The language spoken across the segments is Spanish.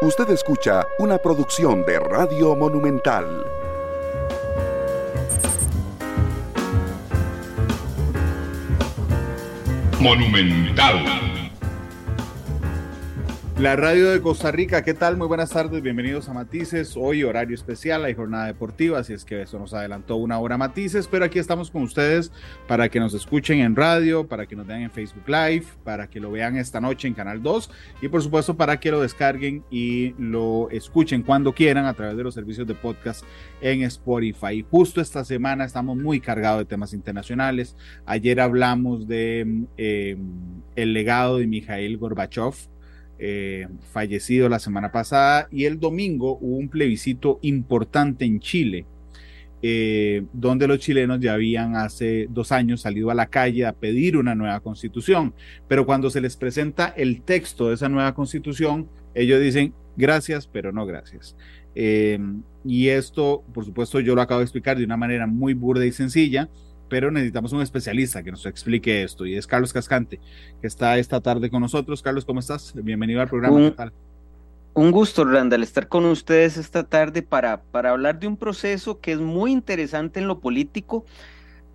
Usted escucha una producción de Radio Monumental. Monumental. La radio de Costa Rica, ¿qué tal? Muy buenas tardes, bienvenidos a Matices. Hoy horario especial, hay jornada deportiva, así es que eso nos adelantó una hora Matices, pero aquí estamos con ustedes para que nos escuchen en radio, para que nos vean en Facebook Live, para que lo vean esta noche en Canal 2 y por supuesto para que lo descarguen y lo escuchen cuando quieran a través de los servicios de podcast en Spotify. Justo esta semana estamos muy cargados de temas internacionales. Ayer hablamos de eh, el legado de Mikhail Gorbachev eh, fallecido la semana pasada, y el domingo hubo un plebiscito importante en Chile, eh, donde los chilenos ya habían hace dos años salido a la calle a pedir una nueva constitución, pero cuando se les presenta el texto de esa nueva constitución, ellos dicen gracias, pero no gracias. Eh, y esto, por supuesto, yo lo acabo de explicar de una manera muy burda y sencilla, pero necesitamos un especialista que nos explique esto y es Carlos Cascante, que está esta tarde con nosotros. Carlos, ¿cómo estás? Bienvenido al programa. Un, un gusto, Randall, estar con ustedes esta tarde para, para hablar de un proceso que es muy interesante en lo político,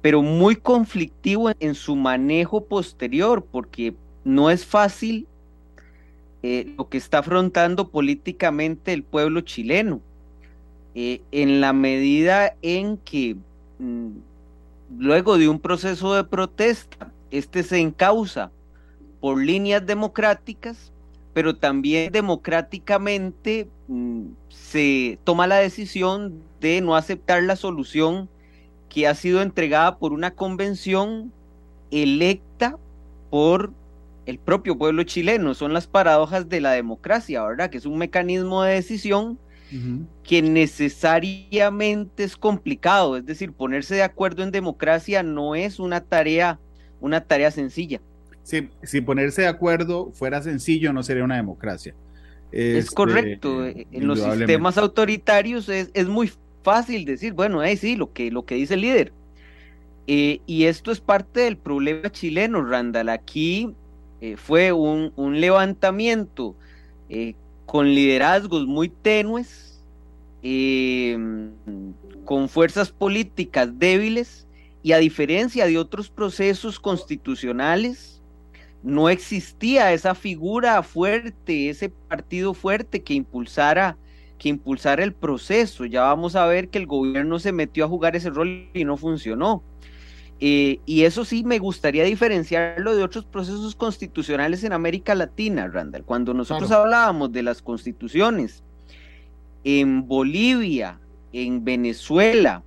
pero muy conflictivo en, su manejo posterior, porque no es fácil eh, lo que está afrontando políticamente el pueblo chileno. Eh, en la medida en que mm, luego de un proceso de protesta, este se encausa por líneas democráticas, pero también democráticamente mm, se toma la decisión de no aceptar la solución que ha sido entregada por una convención electa por el propio pueblo chileno. Son las paradojas de la democracia, ¿verdad? Que es un mecanismo de decisión que necesariamente es complicado, es decir, ponerse de acuerdo en democracia no es una tarea, una tarea sencilla. Sí, si ponerse de acuerdo fuera sencillo, no sería una democracia. es este, correcto. Eh, en los sistemas autoritarios es, es, muy fácil decir, bueno, ahí sí, lo que, lo que dice el líder. Eh, y esto es parte del problema chileno, Randall. Aquí eh, fue un, un levantamiento con liderazgos muy tenues, eh, con fuerzas políticas débiles y a diferencia de otros procesos constitucionales, no existía esa figura fuerte, ese partido fuerte que impulsara que impulsara el proceso. Ya vamos a ver que el gobierno se metió a jugar ese rol y no funcionó. Eh, y eso sí me gustaría diferenciarlo de otros procesos constitucionales en América Latina, Randall. Cuando nosotros hablábamos de las constituciones en Bolivia, en Venezuela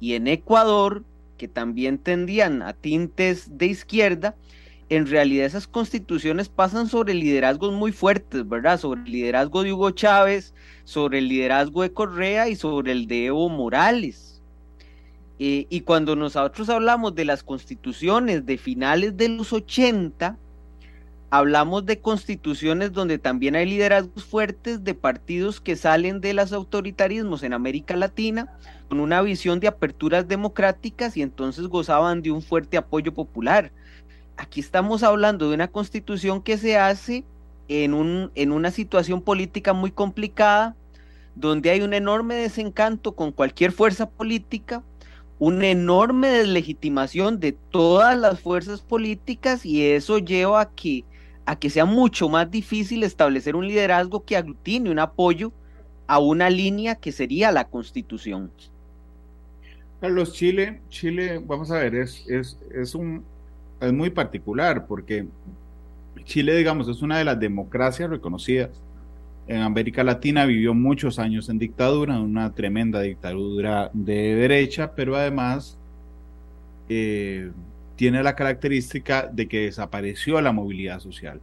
y en Ecuador, que también tendían a tintes de izquierda, en realidad esas constituciones pasan sobre liderazgos muy fuertes, ¿verdad? Sobre el liderazgo de Hugo Chávez, sobre el liderazgo de Correa y sobre el de Evo Morales. Eh, y cuando nosotros hablamos de las constituciones de finales de los 80, hablamos de constituciones donde también hay liderazgos fuertes de partidos que salen de los autoritarismos en América Latina con una visión de aperturas democráticas y entonces gozaban de un fuerte apoyo popular. Aquí estamos hablando de una constitución que se hace en, un, en una situación política muy complicada, donde hay un enorme desencanto con cualquier fuerza política, una enorme deslegitimación de todas las fuerzas políticas y eso lleva a que, a que sea mucho más difícil establecer un liderazgo que aglutine un apoyo a una línea que sería la constitución. Carlos, Chile, Chile, vamos a ver, es, es, es, un, es muy particular porque Chile, digamos, es una de las democracias reconocidas en América Latina vivió muchos años en dictadura, una tremenda dictadura de derecha, pero además eh, tiene la característica de que desapareció la movilidad social.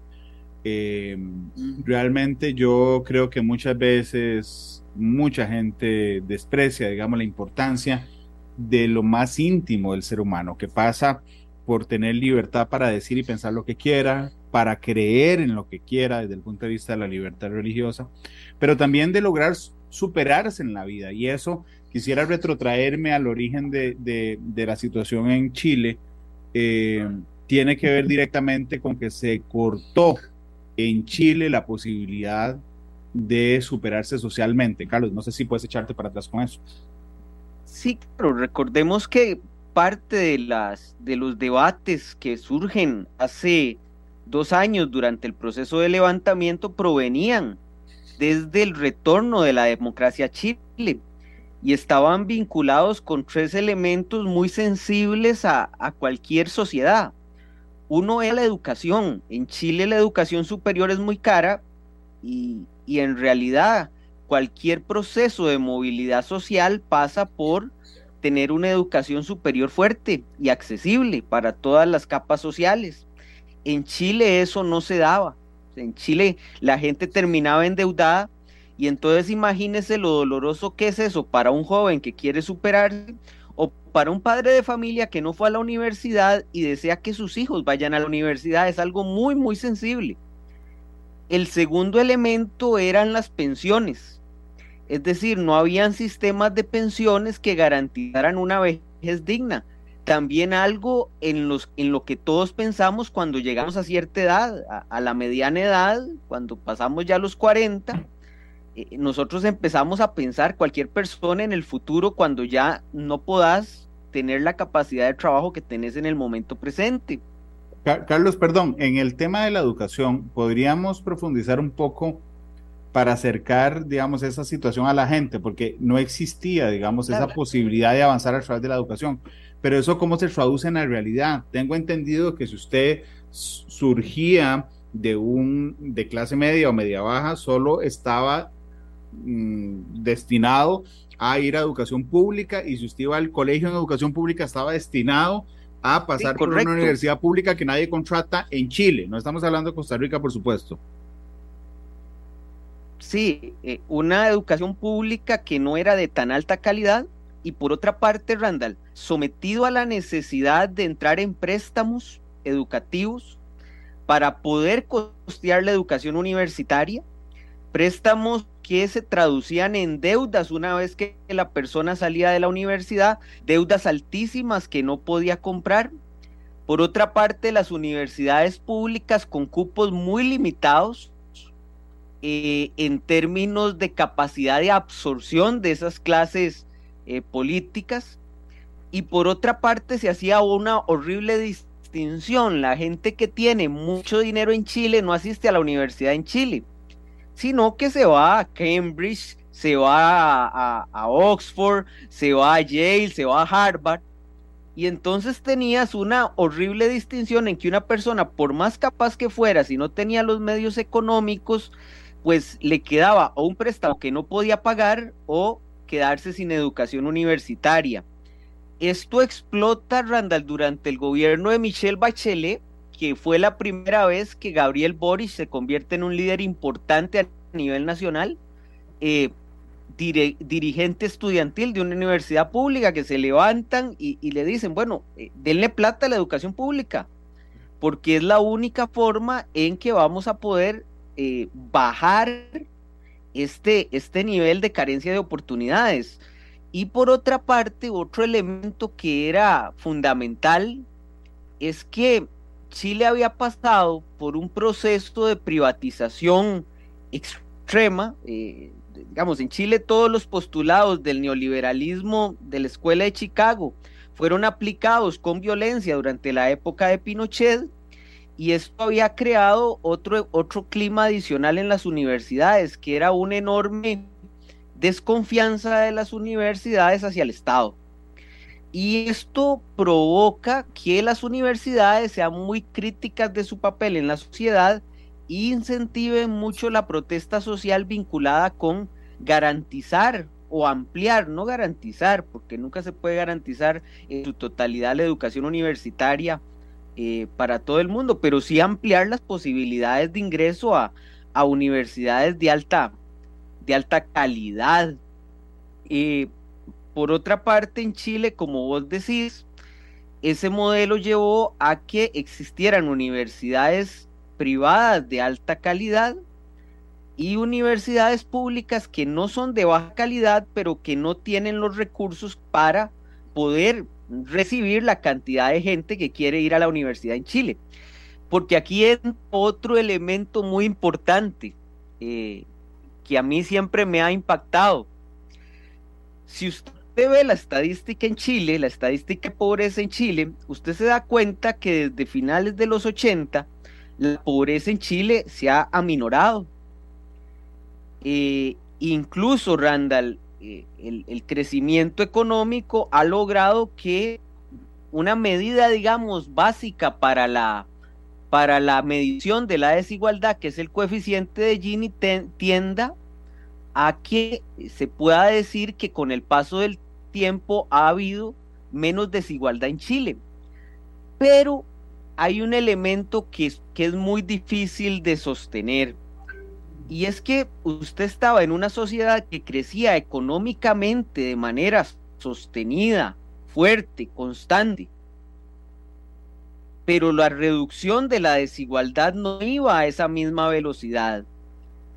Eh, realmente yo creo que muchas veces mucha gente desprecia, digamos, la importancia de lo más íntimo del ser humano, que pasa por tener libertad para decir y pensar lo que quiera, para creer en lo que quiera desde el punto de vista de la libertad religiosa, pero también de lograr superarse en la vida. Y eso quisiera retrotraerme al origen de, la situación en Chile. Eh, tiene que ver directamente con que se cortó en Chile la posibilidad de superarse socialmente. Carlos, no sé si puedes echarte para atrás con eso. Sí, pero recordemos que parte de, las, de los debates que surgen hace dos años durante el proceso de levantamiento provenían desde el retorno de la democracia a Chile y estaban vinculados con tres elementos muy sensibles a, cualquier sociedad. Uno es la educación. En Chile la educación superior es muy cara y, y en realidad cualquier proceso de movilidad social pasa por tener una educación superior fuerte y accesible para todas las capas sociales. En Chile eso no se daba. En Chile la gente terminaba endeudada y entonces imagínese lo doloroso que es eso para un joven que quiere superarse o para un padre de familia que no fue a la universidad y desea que sus hijos vayan a la universidad. Es algo muy, muy sensible. El segundo elemento eran las pensiones es decir, no habían sistemas de pensiones que garantizaran una vejez digna. También algo en, los, en lo que todos pensamos cuando llegamos a cierta edad, a, la mediana edad, cuando pasamos ya los 40, eh, nosotros empezamos a pensar cualquier persona en el futuro cuando ya no podás tener la capacidad de trabajo que tenés en el momento presente. Carlos, perdón, en el tema de la educación, ¿podríamos profundizar un poco para acercar, digamos, esa situación a la gente, porque no existía, digamos, esa posibilidad de avanzar a través de la educación. Pero eso, ¿cómo se traduce en la realidad? Tengo entendido que si usted surgía de un de clase media o media baja, solo estaba mm, destinado a ir a educación pública y si usted iba al colegio en educación pública estaba destinado a pasar por una universidad pública que nadie contrata en Chile. No estamos hablando de Costa Rica, por supuesto. Sí, eh, una educación pública que no era de tan alta calidad y por otra parte, Randall, sometido a la necesidad de entrar en préstamos educativos para poder costear la educación universitaria, préstamos que se traducían en deudas una vez que la persona salía de la universidad, deudas altísimas que no podía comprar. Por otra parte, las universidades públicas con cupos muy limitados, eh, en términos de capacidad de absorción de esas clases eh, políticas. Y por otra parte se hacía una horrible distinción. La gente que tiene mucho dinero en Chile no asiste a la universidad en Chile, sino que se va a Cambridge, se va a, a Oxford, se va a Yale, se va a Harvard. Y entonces tenías una horrible distinción en que una persona, por más capaz que fuera, si no tenía los medios económicos, pues le quedaba o un préstamo que no podía pagar o quedarse sin educación universitaria. Esto explota, Randall, durante el gobierno de Michelle Bachelet, que fue la primera vez que Gabriel Boris se convierte en un líder importante a nivel nacional, eh, dirigente estudiantil de una universidad pública que se levantan y, le dicen, bueno, eh, denle plata a la educación pública, porque es la única forma en que vamos a poder eh, bajar este, este nivel de carencia de oportunidades. Y por otra parte, otro elemento que era fundamental es que Chile había pasado por un proceso de privatización extrema. Eh, digamos, en Chile todos los postulados del neoliberalismo de la Escuela de Chicago fueron aplicados con violencia durante la época de Pinochet y esto había creado otro, otro clima adicional en las universidades, que era una enorme desconfianza de las universidades hacia el Estado. Y esto provoca que las universidades sean muy críticas de su papel en la sociedad e incentiven mucho la protesta social vinculada con garantizar o ampliar, no garantizar, porque nunca se puede garantizar en su totalidad la educación universitaria eh, para todo el mundo, pero sí ampliar las posibilidades de ingreso a, universidades de alta, de alta calidad. Eh, por otra parte, en Chile, como vos decís, ese modelo llevó a que existieran universidades privadas de alta calidad y universidades públicas que no son de baja calidad, pero que no tienen los recursos para poder recibir la cantidad de gente que quiere ir a la universidad en Chile. Porque aquí es otro elemento muy importante. Eh, que a mí siempre me ha impactado. Si usted ve la estadística en Chile, la estadística de pobreza en Chile, usted se da cuenta que desde finales de los 80 la pobreza en Chile se ha aminorado. Eh, incluso, Randall, eh, el, crecimiento económico ha logrado que una medida, digamos, básica para la, para la medición de la desigualdad, que es el coeficiente de Gini, tienda a que se pueda decir que con el paso del tiempo ha habido menos desigualdad en Chile. Pero hay un elemento que, que es muy difícil de sostener y es que usted estaba en una sociedad que crecía económicamente de manera sostenida, fuerte, constante. Pero la reducción de la desigualdad no iba a esa misma velocidad.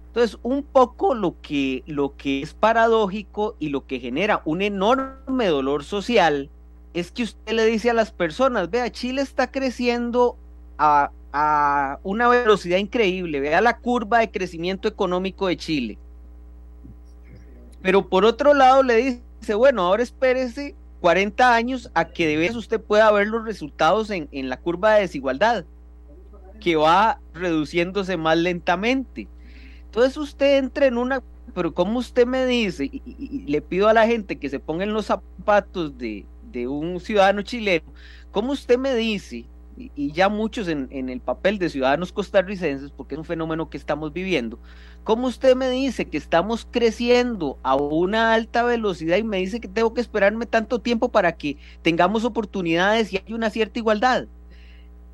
Entonces, un poco lo que, lo que es paradójico y lo que genera un enorme dolor social es que usted le dice a las personas, vea, Chile está creciendo a a una velocidad increíble. Vea la curva de crecimiento económico de Chile. Pero por otro lado le dice, bueno, ahora espérese 40 años a que de vez usted pueda ver los resultados en, la curva de desigualdad, que va reduciéndose más lentamente. Entonces usted entra en una, pero como usted me dice, y, le pido a la gente que se ponga en los zapatos de, de un ciudadano chileno, ¿cómo usted me dice y ya muchos en, el papel de ciudadanos costarricenses, porque es un fenómeno que estamos viviendo, ¿cómo usted me dice que estamos creciendo a una alta velocidad y me dice que tengo que esperarme tanto tiempo para que tengamos oportunidades y hay una cierta igualdad?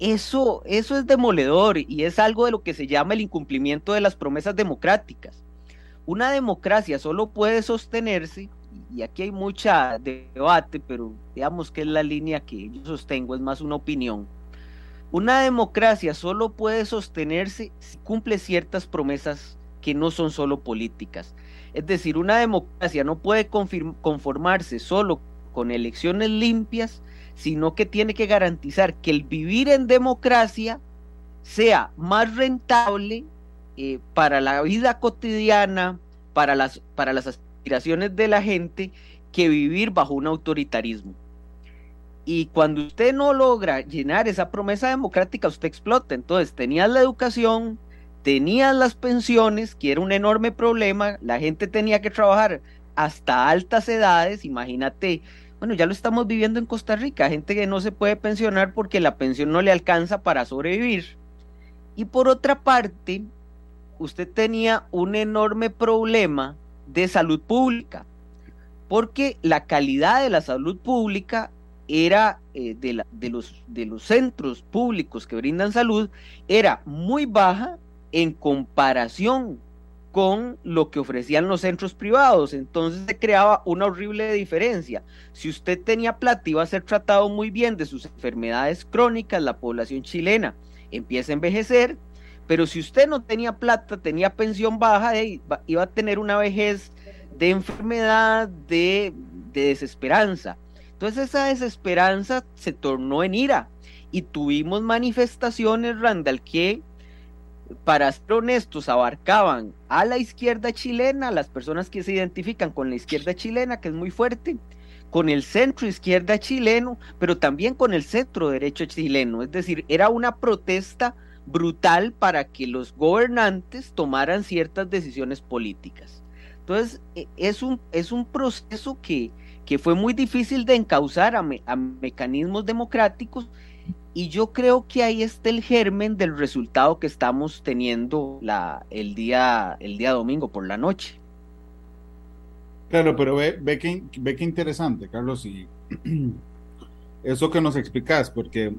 Eso, eso es demoledor y es algo de lo que se llama el incumplimiento de las promesas democráticas. Una democracia solo puede sostenerse, y aquí hay mucha debate, pero digamos que es la línea que yo sostengo, es más una opinión una democracia solo puede sostenerse si cumple ciertas promesas que no son solo políticas. Es decir, una democracia no puede conformarse solo con elecciones limpias, sino que tiene que garantizar que el vivir en democracia sea más rentable eh, para la vida cotidiana, para las, para las aspiraciones de la gente, que vivir bajo un autoritarismo. Y cuando usted no logra llenar esa promesa democrática, usted explota. Entonces, tenías la educación, tenías las pensiones, que era un enorme problema, la gente tenía que trabajar hasta altas edades, imagínate, bueno, ya lo estamos viviendo en Costa Rica, gente que no se puede pensionar porque la pensión no le alcanza para sobrevivir. Y por otra parte, usted tenía un enorme problema de salud pública, porque la calidad de la salud pública era eh, de, los, de los centros públicos que brindan salud era muy baja en comparación con lo que ofrecían los centros privados. Entonces se creaba una horrible diferencia. Si usted tenía plata, iba a ser tratado muy bien de sus enfermedades crónicas, la población chilena empieza a envejecer, pero si usted no tenía plata, tenía pensión baja, iba a tener una vejez de enfermedad, de, de desesperanza. Entonces esa desesperanza se tornó en ira y tuvimos manifestaciones, Randall, que para ser honestos abarcaban a la izquierda chilena, las personas que se identifican con la izquierda chilena, que es muy fuerte, con el centro izquierda chileno, pero también con el centro derecho chileno. Es decir, era una protesta brutal para que los gobernantes tomaran ciertas decisiones políticas. Entonces, e, es un, es un proceso que, que fue muy difícil de encauzar a, mecanismos democráticos y yo creo que ahí está el germen del resultado que estamos teniendo el, día, el día domingo por la noche. Claro, pero ve, ve, que, ve que interesante, Carlos, y eso que nos explicas, porque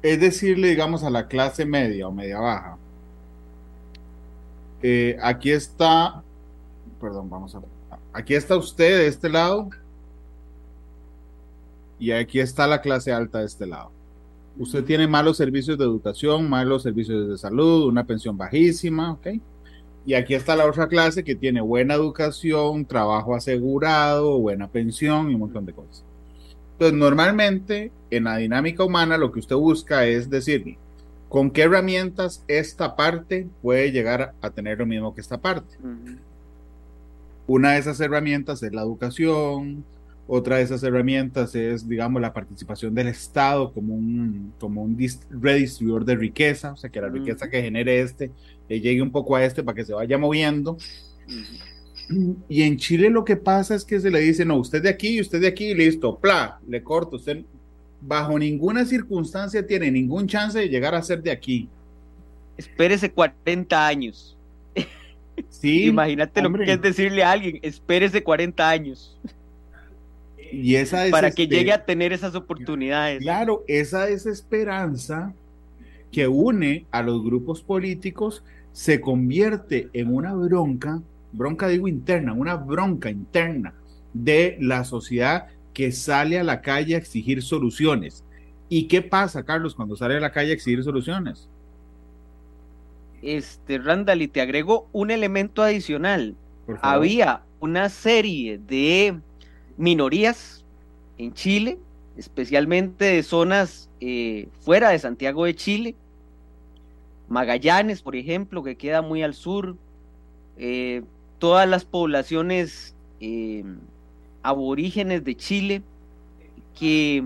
es decirle, digamos, a la clase media o media baja, eh, aquí está, perdón, vamos a Aquí está usted de este lado y aquí está la clase alta de este lado. Usted tiene malos servicios de educación, malos servicios de salud, una pensión bajísima, ¿ok? Y aquí está la otra clase que tiene buena educación, trabajo asegurado, buena pensión y un montón de cosas. Entonces, normalmente en la dinámica humana lo que usted busca es decir, ¿Con qué herramientas esta parte puede llegar a tener lo mismo que esta parte? Una de esas herramientas es la educación, otra de esas herramientas es, digamos, la participación del Estado como un, como un redistribuidor de riqueza, o sea, que la riqueza que genere este le llegue un poco a este para que se vaya moviendo. Y en Chile lo que pasa es que se le dice, no, usted de aquí y usted de aquí, listo, pla, le corto, usted bajo ninguna circunstancia tiene ningún chance de llegar a ser de aquí. Espérese 40 años. Sí. Imagínate lo que es decirle a alguien, espérese 40 años. Y esa Para que llegue a tener esas oportunidades. Claro, esa desesperanza que une a los grupos políticos se convierte en una bronca, bronca digo interna, una bronca interna de la sociedad que sale a la calle a exigir soluciones. ¿Y qué pasa, Carlos, cuando sale a la calle a exigir soluciones? Este, Randall, y te agrego un elemento adicional. Había una serie de minorías en Chile, especialmente de zonas eh, fuera de Santiago de Chile, Magallanes, por ejemplo, que queda muy al sur, eh, todas las poblaciones eh, aborígenes de Chile que,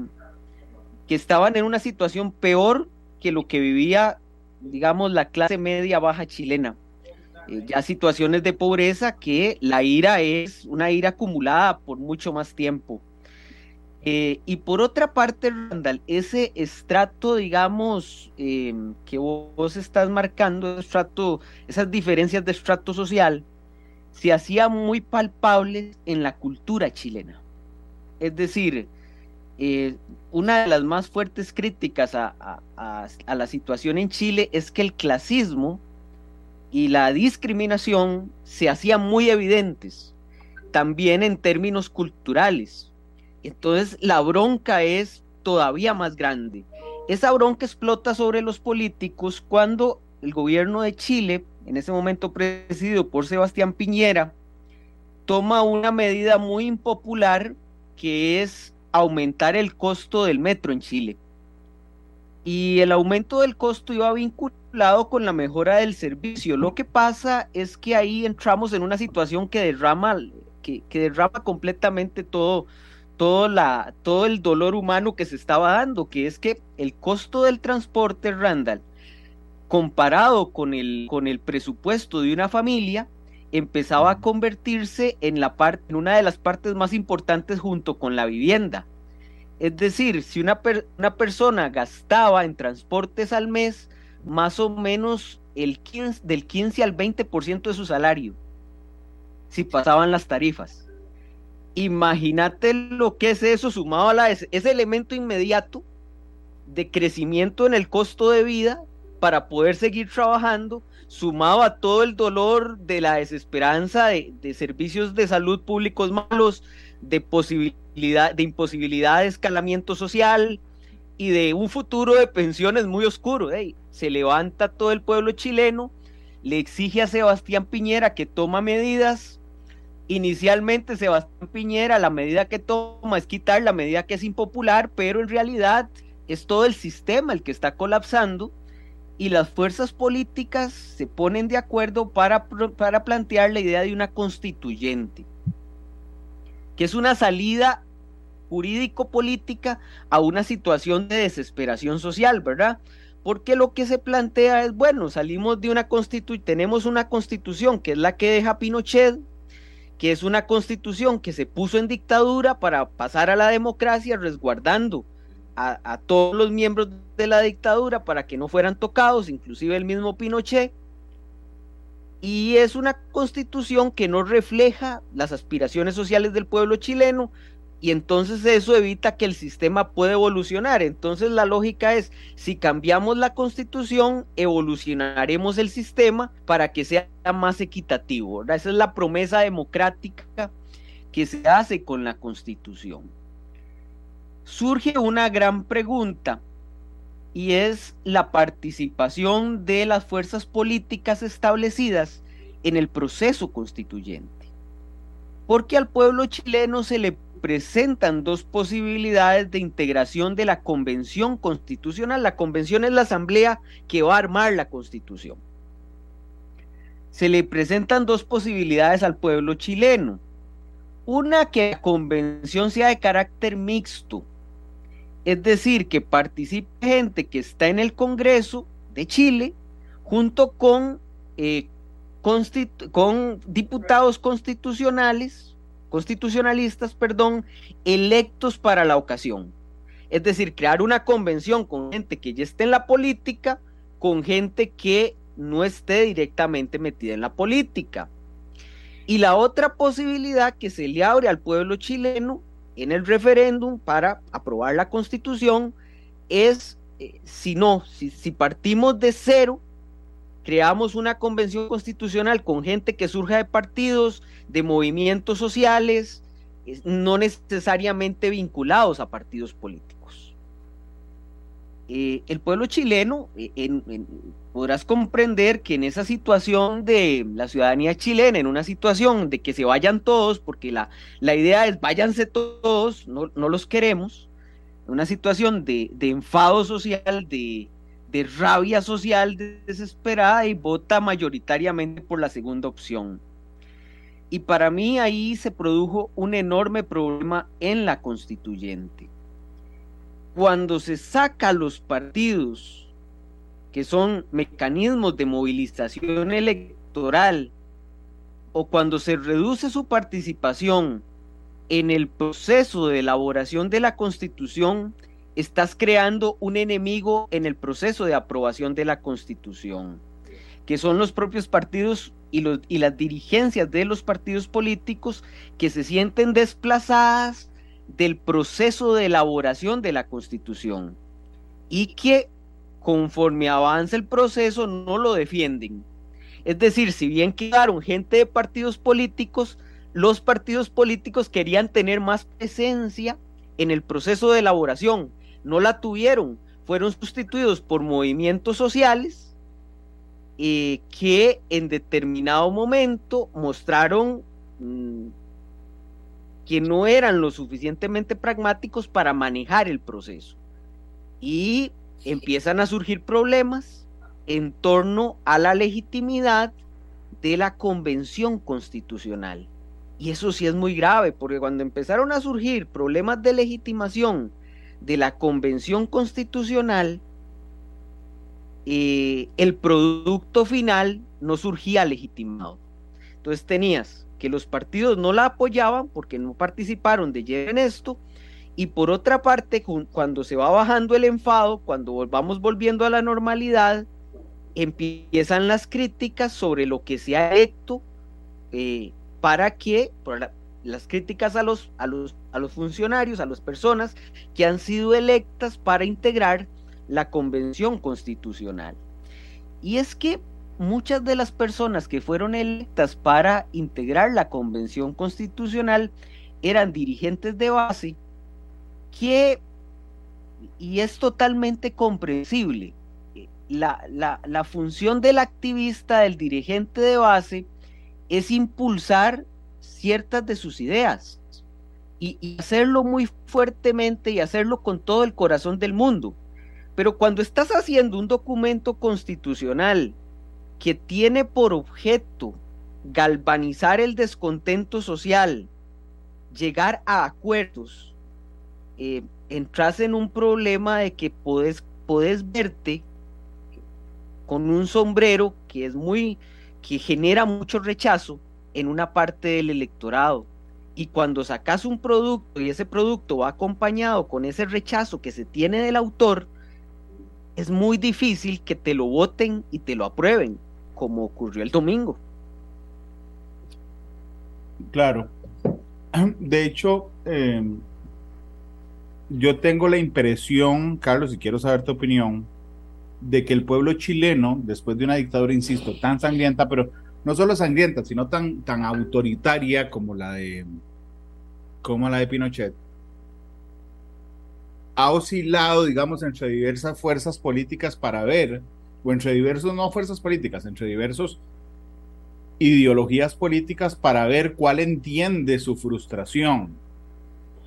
que estaban en una situación peor que lo que vivía, digamos, la clase media baja chilena. Eh, ya situaciones de pobreza que la ira es una ira acumulada por mucho más tiempo. Eh, y por otra parte, Randall, ese estrato, digamos, eh, que vos, estás marcando, estrato, esas diferencias de estrato social, se hacía muy palpable en la cultura chilena. Es decir, una de las más fuertes críticas a, la situación en Chile es que el clasismo y la discriminación se hacían muy evidentes, también en términos culturales. Entonces la bronca es todavía más grande. Esa bronca explota sobre los políticos cuando el gobierno de Chile en ese momento presidido por Sebastián Piñera, toma una medida muy impopular que es aumentar el costo del metro en Chile. Y el aumento del costo iba vinculado con la mejora del servicio. Lo que pasa es que ahí entramos en una situación que derrama, que, derrama completamente todo, todo, el dolor humano que se estaba dando, que es que el costo del transporte, Randall, comparado con el, con el presupuesto de una familia, empezaba a convertirse en, la en una de las partes más importantes junto con la vivienda. Es decir, si una, una persona gastaba en transportes al mes más o menos el 15, del 15 al 20% de su salario, si pasaban las tarifas. Imagínate lo que es eso sumado a la, ese elemento inmediato de crecimiento en el costo de vida para poder seguir trabajando, sumado a todo el dolor de la desesperanza de, servicios de salud públicos malos, de de imposibilidad de escalamiento social y de un futuro de pensiones muy oscuro. se levanta todo el pueblo chileno, le exige a Sebastián Piñera que toma medidas. Inicialmente Sebastián Piñera la medida que toma es quitar la medida que es impopular, pero en realidad es todo el sistema el que está colapsando y las fuerzas políticas se ponen de acuerdo para, para plantear la idea de una constituyente, que es una salida jurídico-política a una situación de desesperación social, ¿verdad? Porque lo que se plantea es, bueno, salimos de una constitución, tenemos una constitución que es la que deja Pinochet, que es una constitución que se puso en dictadura para pasar a la democracia resguardando a, todos los miembros de la dictadura para que no fueran tocados, inclusive el mismo Pinochet. Y es una constitución que no refleja las aspiraciones sociales del pueblo chileno y entonces eso evita que el sistema pueda evolucionar. Entonces la lógica es, si cambiamos la constitución, evolucionaremos el sistema para que sea más equitativo. Esa es la promesa democrática que se hace con la constitución surge una gran pregunta y es la participación de las fuerzas políticas establecidas en el proceso constituyente. Porque al pueblo chileno se le presentan dos posibilidades de integración de la convención constitucional. La convención es la asamblea que va a armar la constitución. Se le presentan dos posibilidades al pueblo chileno. Una, que la convención sea de carácter mixto, es decir, que participe gente que está en el Congreso de Chile junto con, eh, con diputados constitucionales, constitucionalistas, perdón, electos para la ocasión. Es decir, crear una convención con gente que ya esté en la política, con gente que no esté directamente metida en la política. Y la otra posibilidad que se le abre al pueblo chileno en el referéndum para aprobar la constitución es, eh, si no, si, si partimos de cero, creamos una convención constitucional con gente que surja de partidos, de movimientos sociales, no necesariamente vinculados a partidos políticos. Eh, el pueblo chileno, eh, podrás comprender que en esa situación de la ciudadanía chilena, en una situación de que se vayan todos, porque la, la idea es váyanse todos, no, los queremos, una situación de, enfado social, de, de rabia social desesperada y vota mayoritariamente por la segunda opción. Y para mí ahí se produjo un enorme problema en la constituyente. Cuando se saca los partidos, que son mecanismos de movilización electoral, o cuando se reduce su participación en el proceso de elaboración de la constitución, estás creando un enemigo en el proceso de aprobación de la constitución, que son los propios partidos y, las dirigencias de los partidos políticos que se sienten desplazadas del proceso de elaboración de la constitución y que conforme avanza el proceso no lo defienden. Es decir, si bien quedaron gente de partidos políticos, los partidos políticos querían tener más presencia en el proceso de elaboración, no la tuvieron, fueron sustituidos por movimientos sociales eh, que en determinado momento mostraron mm, que no eran lo suficientemente pragmáticos para manejar el proceso. Y empiezan a surgir problemas en torno a la legitimidad de la convención constitucional. Y eso sí es muy grave, porque cuando empezaron a surgir problemas de legitimación de la convención constitucional, eh, el producto final no surgía legitimado. Entonces tenías que los partidos no la apoyaban porque no participaron de lleno en esto. Y por otra parte, cuando se va bajando el enfado, cuando vamos volviendo a la normalidad, empiezan las críticas sobre lo que se ha hecho eh, para que, las críticas a los, a, los, a los funcionarios, a las personas que han sido electas para integrar la convención constitucional. Y es que muchas de las personas que fueron electas para integrar la convención constitucional eran dirigentes de base que, y es totalmente comprensible, la, la, función del activista, del dirigente de base, es impulsar ciertas de sus ideas y, y hacerlo muy fuertemente y hacerlo con todo el corazón del mundo. Pero cuando estás haciendo un documento constitucional que tiene por objeto galvanizar el descontento social, llegar a acuerdos, eh, entras en un problema de que puedes verte con un sombrero que es muy, que genera mucho rechazo en una parte del electorado. Y cuando sacas un producto y ese producto va acompañado con ese rechazo que se tiene del autor, es muy difícil que te lo voten y te lo aprueben como ocurrió el domingo. Claro. De hecho, em, yo tengo la impresión, Carlos, y quiero saber tu opinión, de que el pueblo chileno, después de una dictadura, insisto, tan sangrienta, pero no solo sangrienta, sino tan, tan autoritaria como la de como la de Pinochet, ha oscilado, digamos, entre diversas fuerzas políticas para ver o entre diversos, no fuerzas políticas, entre diversos ideologías políticas para ver cuál entiende su frustración.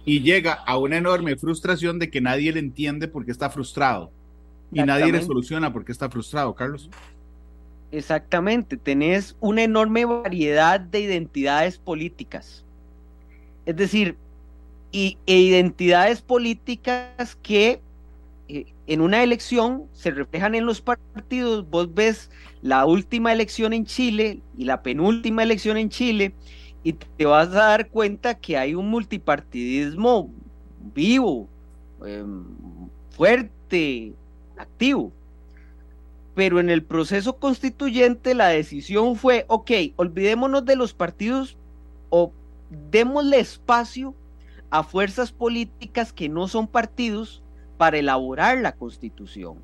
y llega a una enorme frustración de que nadie le entiende porque está frustrado y nadie le soluciona porque está frustrado, Carlos. Exactamente, tenés una enorme variedad de identidades políticas. Es decir, y, e identidades políticas que eh, en una elección se reflejan en los partidos. Vos ves la última elección en Chile y la penúltima elección en Chile y te vas a dar cuenta que hay un multipartidismo vivo, em, fuerte, activo. Pero en el proceso constituyente la decisión fue, ok, olvidémonos de los partidos o démosle espacio a fuerzas políticas que no son partidos para elaborar la constitución.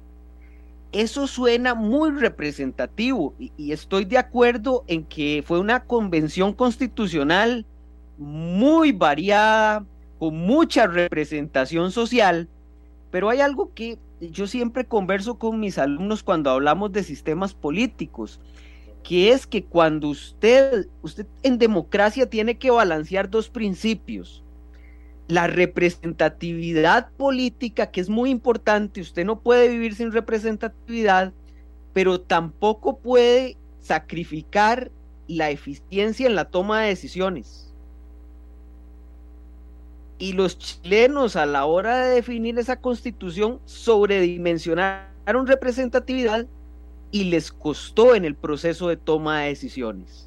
Eso suena muy representativo y, estoy de acuerdo en que fue una convención constitucional muy variada, con mucha representación social, pero hay algo que yo siempre converso con mis alumnos cuando hablamos de sistemas políticos, que es que cuando usted, usted en democracia tiene que balancear dos principios. La representatividad política, que es muy importante, usted no puede vivir sin representatividad, pero tampoco puede sacrificar la eficiencia en la toma de decisiones y los chilenos a la hora de definir esa constitución sobredimensionaron representatividad y les costó en el proceso de toma de decisiones.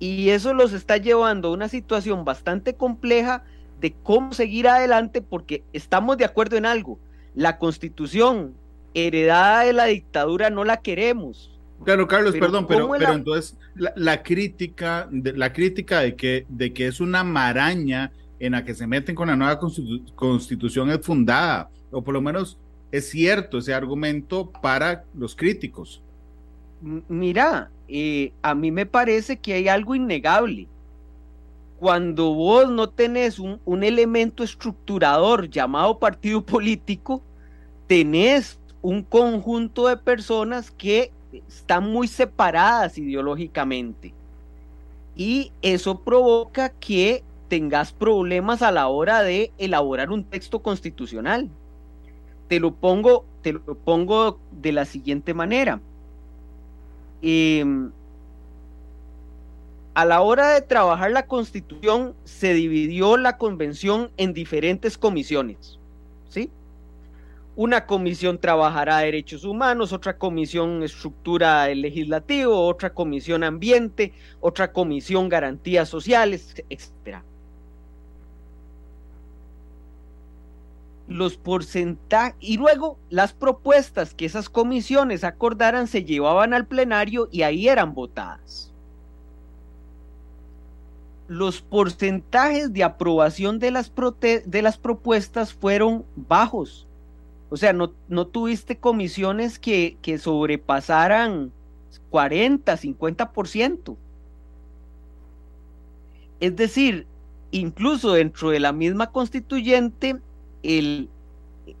Y eso los está llevando a una situación bastante compleja de cómo seguir adelante porque estamos de acuerdo en algo. La constitución heredada de la dictadura no la queremos. Claro, Carlos, perdón, pero, pero entonces la, crítica, de, la crítica de que, de que es una maraña en la que se meten con la nueva constitución es fundada, o por lo menos es cierto ese argumento para los críticos. Mira, a mí me parece que hay algo innegable. Cuando vos no tenés un, un elemento estructurador llamado partido político, tenés un conjunto de personas que están muy separadas ideológicamente. Y eso provoca que tengas problemas a la hora de elaborar un texto constitucional. Te lo pongo, te lo pongo de la siguiente manera. Em, a la hora de trabajar la constitución, se dividió la convención en diferentes comisiones. ¿Sí? Una comisión trabajará derechos humanos, otra comisión estructura el legislativo, otra comisión ambiente, otra comisión garantías sociales, etc. Los porcentajes y luego las propuestas que esas comisiones acordaran se llevaban al plenario y ahí eran votadas. Los porcentajes de aprobación de las, de las propuestas fueron bajos o sea, no, no tuviste comisiones que, que sobrepasaran 40, 50%. Es decir, incluso dentro de la misma constituyente,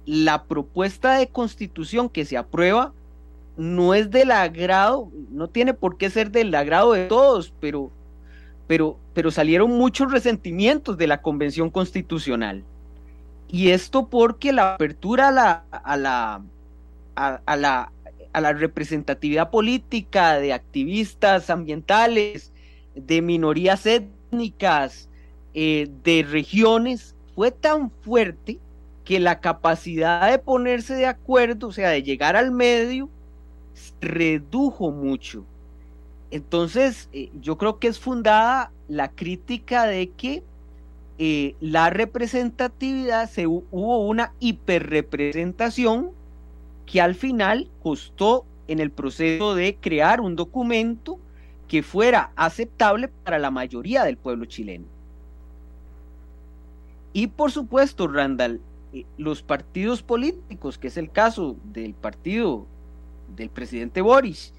la propuesta de constitución que se aprueba no es del agrado, no tiene por qué ser del agrado de todos, pero, pero, pero salieron muchos resentimientos de la convención constitucional. Y esto porque la apertura a la, a la, a, la, a la representatividad política de activistas ambientales, de minorías étnicas, eh, de regiones, fue tan fuerte que la capacidad de ponerse de acuerdo, o sea, de llegar al medio, redujo mucho. Entonces, eh, yo creo que es fundada la crítica de que eh, la representatividad, se, hubo una hiperrepresentación que al final costó en el proceso de crear un documento que fuera aceptable para la mayoría del pueblo chileno. Y por supuesto, Randall, los partidos políticos, que es el caso del partido del presidente Boris,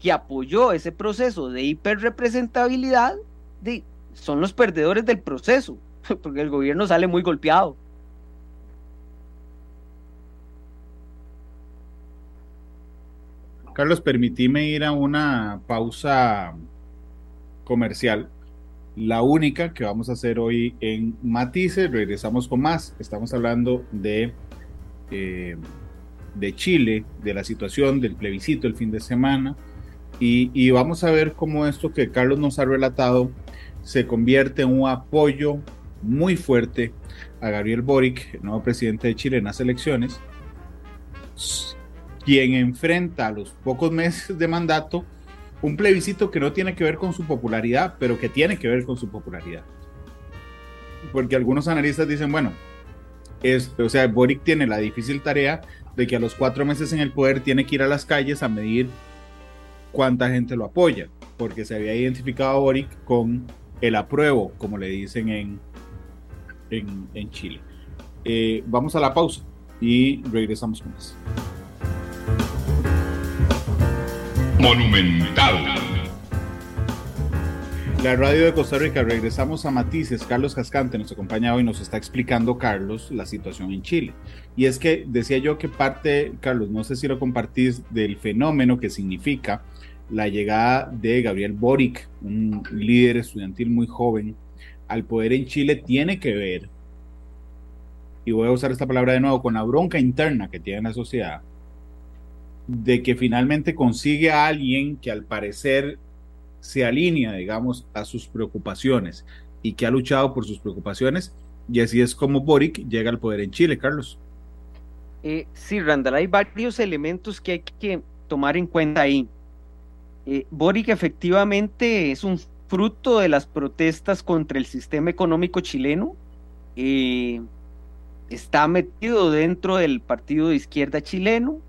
que apoyó ese proceso de hiperrepresentabilidad, de, son los perdedores del proceso. porque el gobierno sale muy golpeado. Carlos, permitime ir a una pausa comercial la única que vamos a hacer hoy en Matices. Regresamos con más. Estamos hablando de, eh, de Chile, de la situación del plebiscito el fin de semana. Y, y, vamos a ver cómo esto que Carlos nos ha relatado se convierte en un apoyo muy fuerte a Gabriel Boric, el nuevo presidente de Chile en las elecciones, quien enfrenta a los pocos meses de mandato un plebiscito que no tiene que ver con su popularidad, pero que tiene que ver con su popularidad. Porque algunos analistas dicen, bueno, es, o sea, Boric tiene la difícil tarea de que a los cuatro meses en el poder tiene que ir a las calles a medir cuánta gente lo apoya, porque se había identificado a Boric con el apruebo, como le dicen en, en, Chile. Eh, vamos a la pausa y regresamos con más. Monumental. La radio de Costa Rica, regresamos a Matices. Carlos Cascante nos acompaña hoy, nos está explicando, Carlos, la situación en Chile. Y es que decía yo que parte, Carlos, no sé si lo compartís, del fenómeno que significa la llegada de Gabriel Boric, un líder estudiantil muy joven, al poder en Chile, tiene que ver, y voy a usar esta palabra de nuevo, con la bronca interna que tiene la sociedad de que finalmente consigue a alguien que al parecer se alinea, digamos, a sus preocupaciones y que ha luchado por sus preocupaciones. Y así es como Boric llega al poder en Chile, Carlos. Eh, sí, Randall, hay varios elementos que hay que tomar en cuenta ahí. Eh, Boric efectivamente es un fruto de las protestas contra el sistema económico chileno. Eh, está metido dentro del partido de izquierda chileno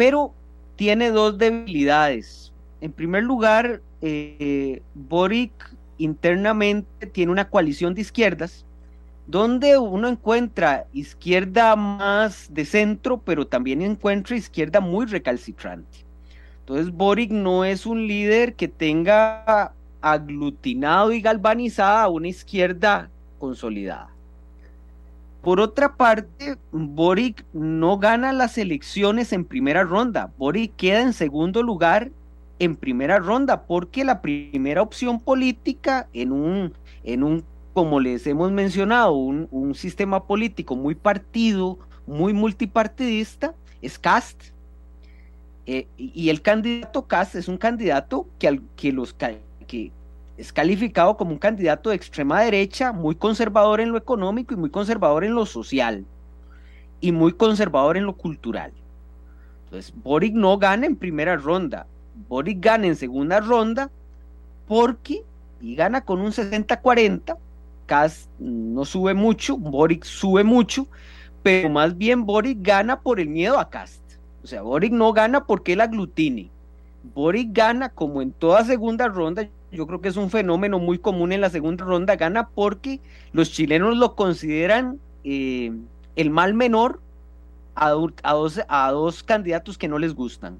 pero tiene dos debilidades. En primer lugar, eh, Boric internamente tiene una coalición de izquierdas, donde uno encuentra izquierda más de centro, pero también encuentra izquierda muy recalcitrante. Entonces, Boric no es un líder que tenga aglutinado y galvanizada a una izquierda consolidada. Por otra parte, Boric no gana las elecciones en primera ronda. Boric queda en segundo lugar en primera ronda porque la primera opción política en un, en un como les hemos mencionado, un, sistema político muy partido, muy multipartidista, es Cast. Eh, y el candidato Cast es un candidato que, que los que, es calificado como un candidato de extrema derecha, muy conservador en lo económico y muy conservador en lo social y muy conservador en lo cultural. Entonces, Boric no gana en primera ronda, Boric gana en segunda ronda porque, y gana con un 60-40, Kass no sube mucho, Boric sube mucho, pero más bien Boric gana por el miedo a Cast. O sea, Boric no gana porque él aglutine. Boric gana como en toda segunda ronda, yo creo que es un fenómeno muy común en la segunda ronda, gana porque los chilenos lo consideran eh, el mal menor a, dos, a dos candidatos que no les gustan.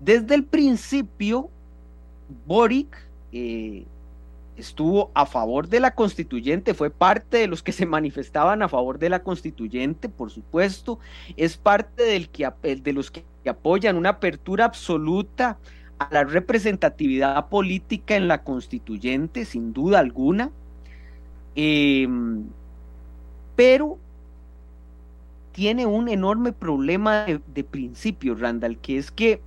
Desde el principio, Boric eh, estuvo a favor de la constituyente, fue parte de los que se manifestaban a favor de la constituyente, por supuesto, es parte del que, de los que apoyan una apertura absoluta la representatividad política en la constituyente, sin duda alguna, em, pero tiene un enorme problema de, de principio, Randall, que es que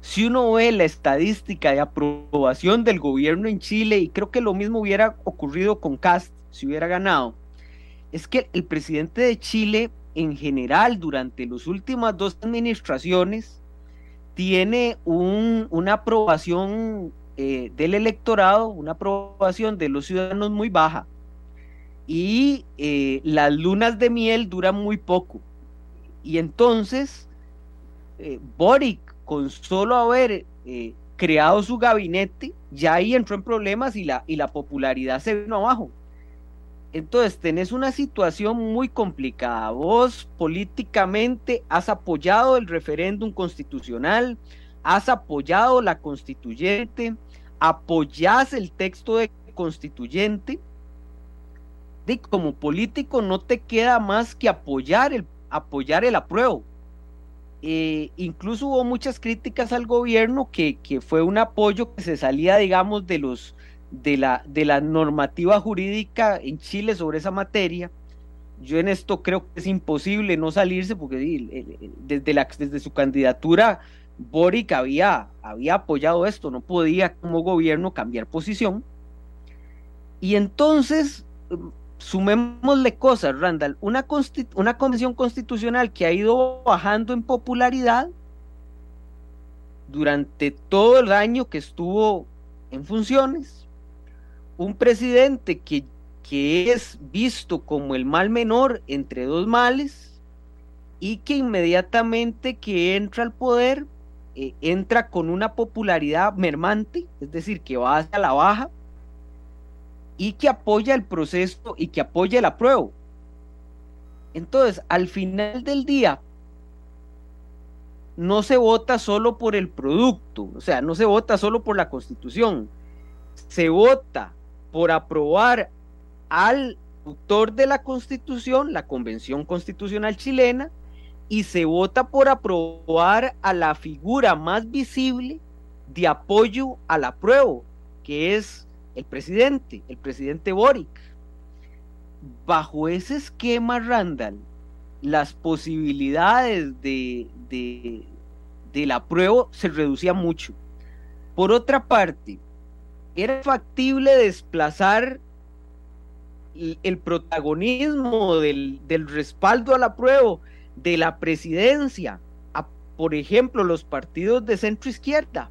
si uno ve la estadística de aprobación del gobierno en Chile, y creo que lo mismo hubiera ocurrido con Cast si hubiera ganado, es que el presidente de Chile en general durante las últimas dos administraciones tiene una aprobación eh, del electorado, una aprobación de los ciudadanos muy baja. Y eh, las lunas de miel duran muy poco. Y entonces, eh, Boric, con solo haber creado su gabinete, ya ahí entró en problemas y la, y la popularidad se vino abajo. Entonces, tenés una situación muy complicada. Vos políticamente has apoyado el referéndum constitucional, has apoyado la constituyente, apoyás el texto de constituyente. Y como político no te queda más que apoyar el, apoyar el apruebo. Eh, incluso hubo muchas críticas al gobierno que, que fue un apoyo que se salía, digamos, de los de la, de la normativa jurídica en Chile sobre esa materia. Yo en esto creo que es imposible no salirse porque desde, la, desde su candidatura Boric había, había apoyado esto, no podía como gobierno cambiar posición. Y entonces, sumémosle cosas, Randall, una, una convención constitucional que ha ido bajando en popularidad durante todo el año que estuvo en funciones, un presidente que, que es visto como el mal menor entre dos males y que inmediatamente que entra al poder eh, entra con una popularidad mermante, es decir, que va hacia la baja y que apoya el proceso y que apoya el apruebo. Entonces, al final del día, no se vota solo por el producto, o sea, no se vota solo por la constitución, se vota por aprobar al autor de la constitución, la Convención Constitucional chilena, y se vota por aprobar a la figura más visible de apoyo al apruebo, que es el presidente, el presidente Boric. Bajo ese esquema, Randall, las posibilidades de, de, del apruebo se reducían mucho. Por otra parte, era factible desplazar el, protagonismo del, del, respaldo al apruebo de la presidencia a, por ejemplo, los partidos de centro izquierda.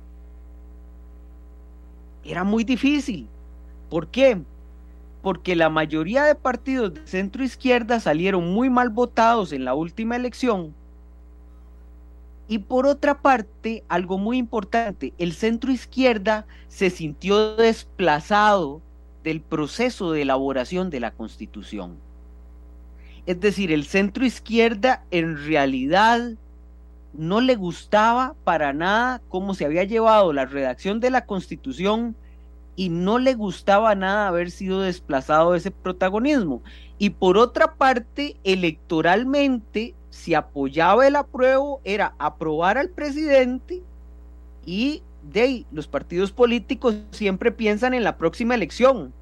Era muy difícil. ¿Por qué? Porque la mayoría de partidos de centro izquierda salieron muy mal votados en la última elección. Y por otra parte, algo muy importante, el centro izquierda se sintió desplazado del proceso de elaboración de la constitución. Es decir, el centro izquierda en realidad no le gustaba para nada cómo se había llevado la redacción de la constitución y no le gustaba nada haber sido desplazado de ese protagonismo. Y por otra parte, electoralmente, si apoyaba el apruebo, era aprobar al presidente y de los partidos políticos siempre piensan en la próxima elección.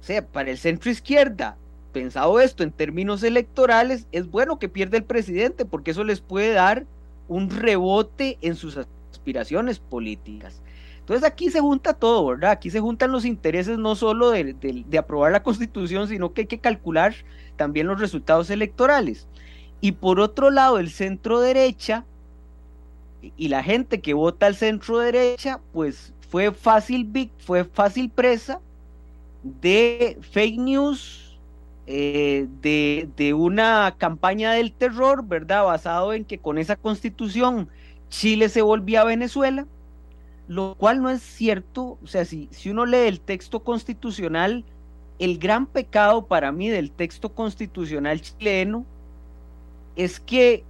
O sea, para el centro izquierda, pensado esto en términos electorales, es bueno que pierda el presidente porque eso les puede dar un rebote en sus aspiraciones políticas. Entonces aquí se junta todo, ¿verdad? Aquí se juntan los intereses no solo de, de, aprobar la constitución, sino que hay que calcular también los resultados electorales. Y por otro lado, el centro derecha y la gente que vota al centro derecha, pues fue fácil, fue fácil presa de fake news, eh, de, de, una campaña del terror, ¿verdad? Basado en que con esa constitución Chile se volvía Venezuela lo cual no es cierto, o sea, si, si uno lee el texto constitucional, el gran pecado para mí del texto constitucional chileno es que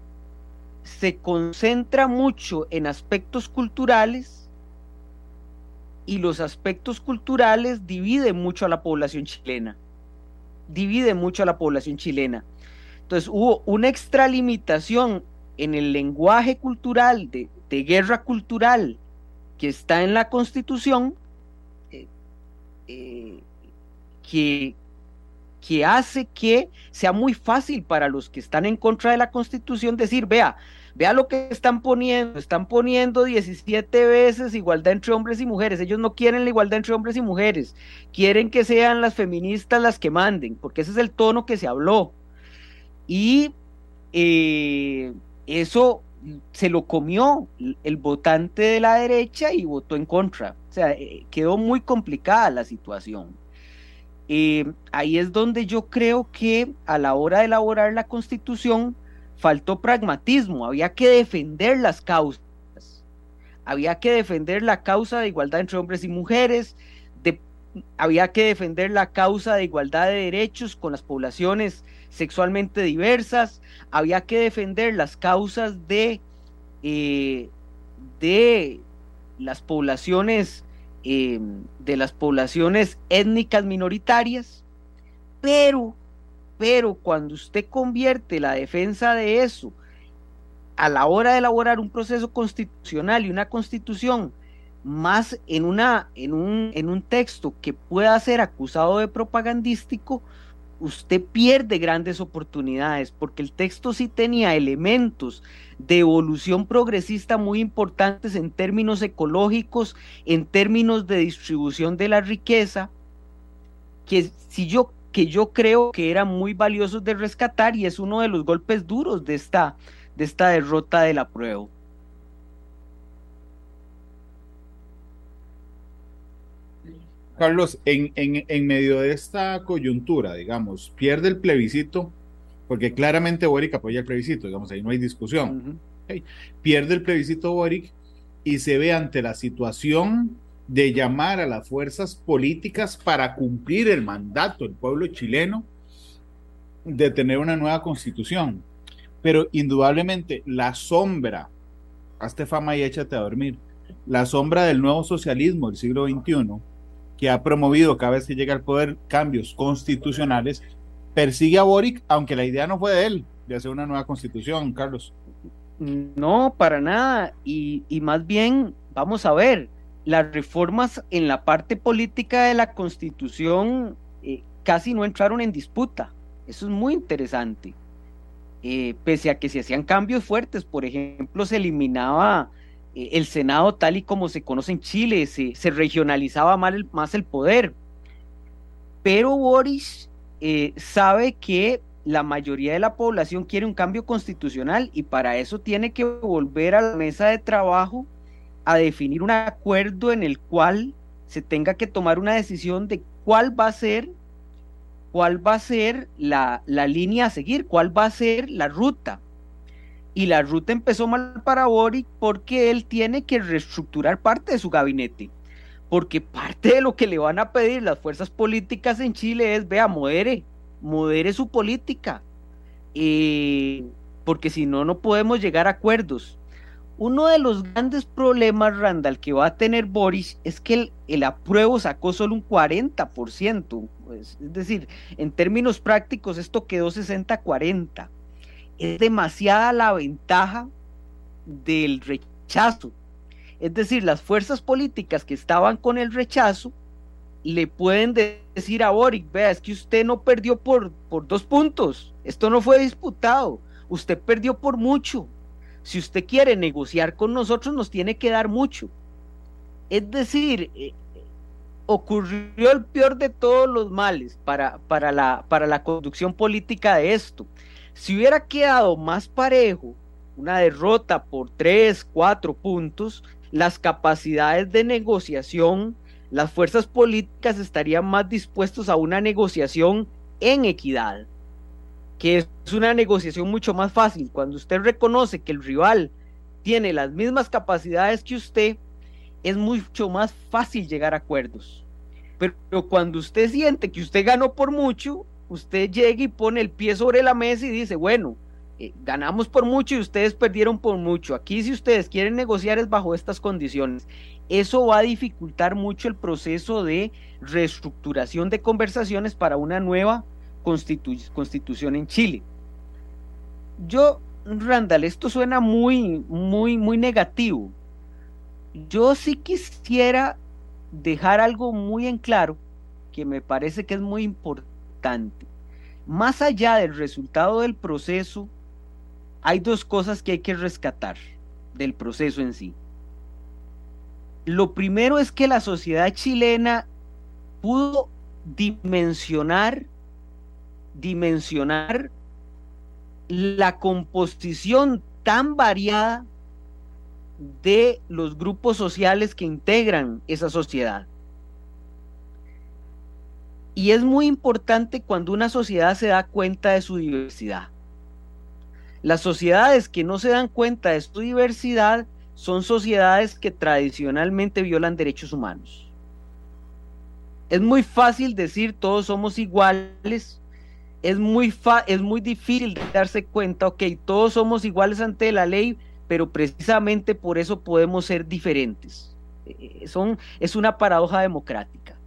se concentra mucho en aspectos culturales y los aspectos culturales dividen mucho a la población chilena, divide mucho a la población chilena. Entonces hubo una extralimitación en el lenguaje cultural de, guerra cultural que está en la Constitución eh, eh, que, que hace que sea muy fácil para los que están en contra de la Constitución decir, vea, vea lo que están poniendo, están poniendo 17 veces igualdad entre hombres y mujeres, ellos no quieren la igualdad entre hombres y mujeres, quieren que sean las feministas las que manden, porque ese es el tono que se habló. Y eh, eso se lo comió el votante de la derecha y votó en contra. O sea, eh, quedó muy complicada la situación. Ahí es donde yo creo que a la hora de elaborar la constitución faltó pragmatismo, había que defender las causas, había que defender la causa de igualdad entre hombres y mujeres, había que defender la causa de igualdad de derechos con las poblaciones sexualmente diversas, había que defender las causas de, eh, de las poblaciones eh, de las poblaciones étnicas minoritarias, pero, pero cuando usted convierte la defensa de eso a la hora de elaborar un proceso constitucional y una constitución más en, una, en, un, en un texto que pueda ser acusado de propagandístico, usted pierde grandes oportunidades, porque el texto sí tenía elementos de evolución progresista muy importantes en términos ecológicos, en términos de distribución de la riqueza, que si yo que yo creo que eran muy valiosos de rescatar y es uno de los golpes duros de esta, de esta derrota de la prueba. Carlos, en, en, medio de esta coyuntura, digamos, pierde el plebiscito, porque claramente Boric apoya el plebiscito, digamos, ahí no hay discusión. Pierde el plebiscito Boric y se ve ante la situación de llamar a las fuerzas políticas para cumplir el mandato del pueblo chileno de tener una nueva constitución. Pero indudablemente la sombra, hazte fama y échate a dormir, la sombra del nuevo socialismo del siglo XXI que ha promovido cada vez que llega al poder cambios constitucionales, persigue a Boric, aunque la idea no fue de él, de hacer una nueva constitución, Carlos. No, para nada. Y, más bien, vamos a ver, las reformas en la parte política de la constitución eh, casi no entraron en disputa. Eso es muy interesante. Eh, pese a que se hacían cambios fuertes, por ejemplo, se eliminaba el Senado tal y como se conoce en Chile, se, regionalizaba más el, más el, poder. Pero Boris eh, sabe que la mayoría de la población quiere un cambio constitucional y para eso tiene que volver a la mesa de trabajo a definir un acuerdo en el cual se tenga que tomar una decisión de cuál va a ser cuál va a ser la, la línea a seguir, cuál va a ser la ruta y la ruta empezó mal para Boric porque él tiene que reestructurar parte de su gabinete. Porque parte de lo que le van a pedir las fuerzas políticas en Chile es, vea, modere, modere su política. Eh, porque si no, no podemos llegar a acuerdos. Uno de los grandes problemas, Randall, que va a tener Boris es que el, el apruebo sacó solo un 40%. Pues, es decir, en términos prácticos, esto quedó 60-40 es demasiada la ventaja del rechazo. Es decir, las fuerzas políticas que estaban con el rechazo le pueden decir a Boric, vea, es que usted no perdió por, por dos puntos, esto no fue disputado, usted perdió por mucho. Si usted quiere negociar con nosotros, nos tiene que dar mucho. Es decir, eh, ocurrió el peor de todos los males para, para, la, para la conducción política de esto. Si hubiera quedado más parejo, una derrota por tres, cuatro puntos, las capacidades de negociación, las fuerzas políticas estarían más dispuestos a una negociación en equidad, que es una negociación mucho más fácil. Cuando usted reconoce que el rival tiene las mismas capacidades que usted, es mucho más fácil llegar a acuerdos. Pero cuando usted siente que usted ganó por mucho, usted llega y pone el pie sobre la mesa y dice, bueno, eh, ganamos por mucho y ustedes perdieron por mucho. Aquí si ustedes quieren negociar es bajo estas condiciones. Eso va a dificultar mucho el proceso de reestructuración de conversaciones para una nueva constitución en Chile. Yo, Randall, esto suena muy, muy, muy negativo. Yo sí quisiera dejar algo muy en claro que me parece que es muy importante más allá del resultado del proceso, hay dos cosas que hay que rescatar del proceso en sí. Lo primero es que la sociedad chilena pudo dimensionar, dimensionar la composición tan variada de los grupos sociales que integran esa sociedad. Y es muy importante cuando una sociedad se da cuenta de su diversidad. Las sociedades que no se dan cuenta de su diversidad son sociedades que tradicionalmente violan derechos humanos. Es muy fácil decir todos somos iguales. Es muy, es muy difícil darse cuenta, ok, todos somos iguales ante la ley, pero precisamente por eso podemos ser diferentes. Eh, es una paradoja democrática.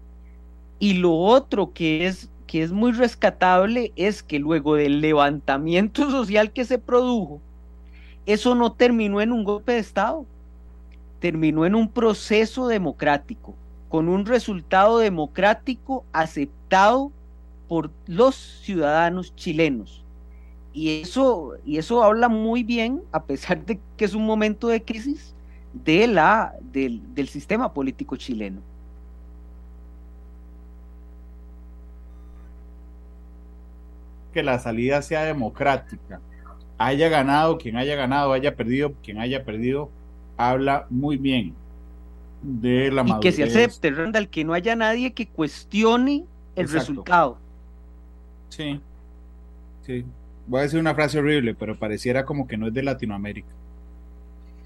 Y lo otro que es, que es muy rescatable es que luego del levantamiento social que se produjo, eso no terminó en un golpe de Estado. terminó en un proceso democrático, con un resultado democrático aceptado por los ciudadanos chilenos. Y eso, y eso habla muy bien, a pesar de que es un momento de crisis, de la, del, del sistema político chileno. Que la salida sea democrática. Haya ganado quien haya ganado, haya perdido quien haya perdido, habla muy bien de la Y que se acepte, Randall, que no haya nadie que cuestione el resultado. Sí, sí. Voy a decir una frase horrible, pero pareciera como que no es de Latinoamérica.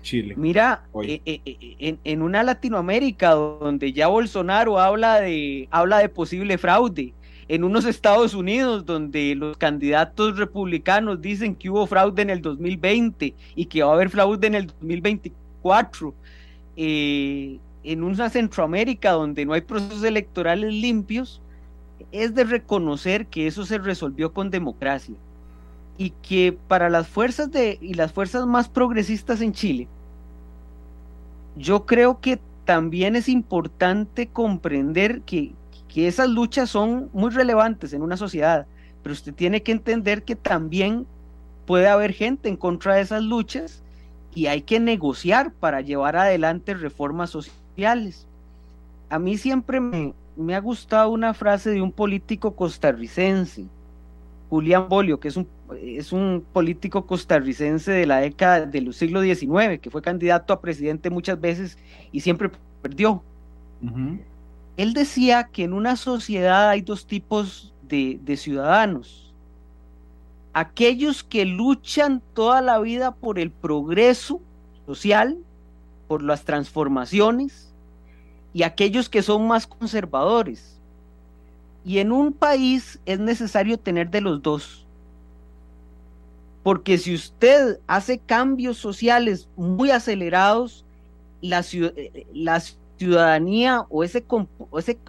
Chile. Mira, eh, eh, eh, en, una Latinoamérica donde ya Bolsonaro habla de, habla de posible fraude, en unos Estados Unidos donde los candidatos republicanos dicen que hubo fraude en el 2020 y que va a haber fraude en el 2024, eh, en una Centroamérica donde no hay procesos electorales limpios, es de reconocer que eso se resolvió con democracia y que para las fuerzas de y las fuerzas más progresistas en Chile, yo creo que también es importante comprender que, que esas luchas son muy relevantes en una sociedad, pero usted tiene que entender que también puede haber gente en contra de esas luchas y hay que negociar para llevar adelante reformas sociales. A mí siempre me, ha gustado una frase de un político costarricense, Julián Bolio, que es un, político costarricense de la década del siglo XIX, que fue candidato a presidente muchas veces y siempre perdió. Él decía que en una sociedad hay dos tipos de, ciudadanos aquellos que luchan toda la vida por el progreso social, por las transformaciones, y aquellos que son más conservadores. Y en un país es necesario tener de los dos. Porque si usted hace cambios sociales muy acelerados, la, la ciudadanía o, ese,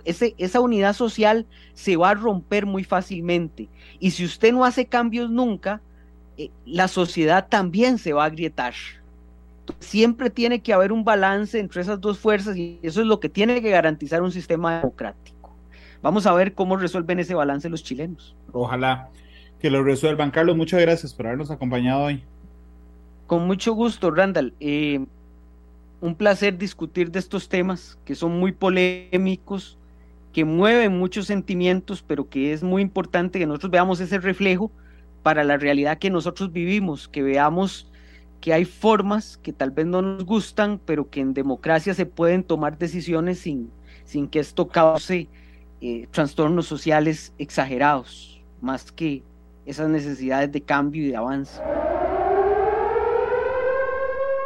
ese, esa unidad social se va a romper muy fácilmente. Y si usted no hace cambios nunca, eh, la sociedad también se va a agrietar. Siempre tiene que haber un balance entre esas dos fuerzas y eso es lo que tiene que garantizar un sistema democrático. Vamos a ver cómo resuelven ese balance los chilenos. Ojalá que lo resuelvan. Carlos, muchas gracias por habernos acompañado hoy. Con mucho gusto, Randall. Eh, un placer discutir de estos temas que son muy polémicos, que mueven muchos sentimientos, pero que es muy importante que nosotros veamos ese reflejo para la realidad que nosotros vivimos, que veamos que hay formas que tal vez no nos gustan, pero que en democracia se pueden tomar decisiones sin, sin que esto cause eh, trastornos sociales exagerados, más que esas necesidades de cambio y de avance.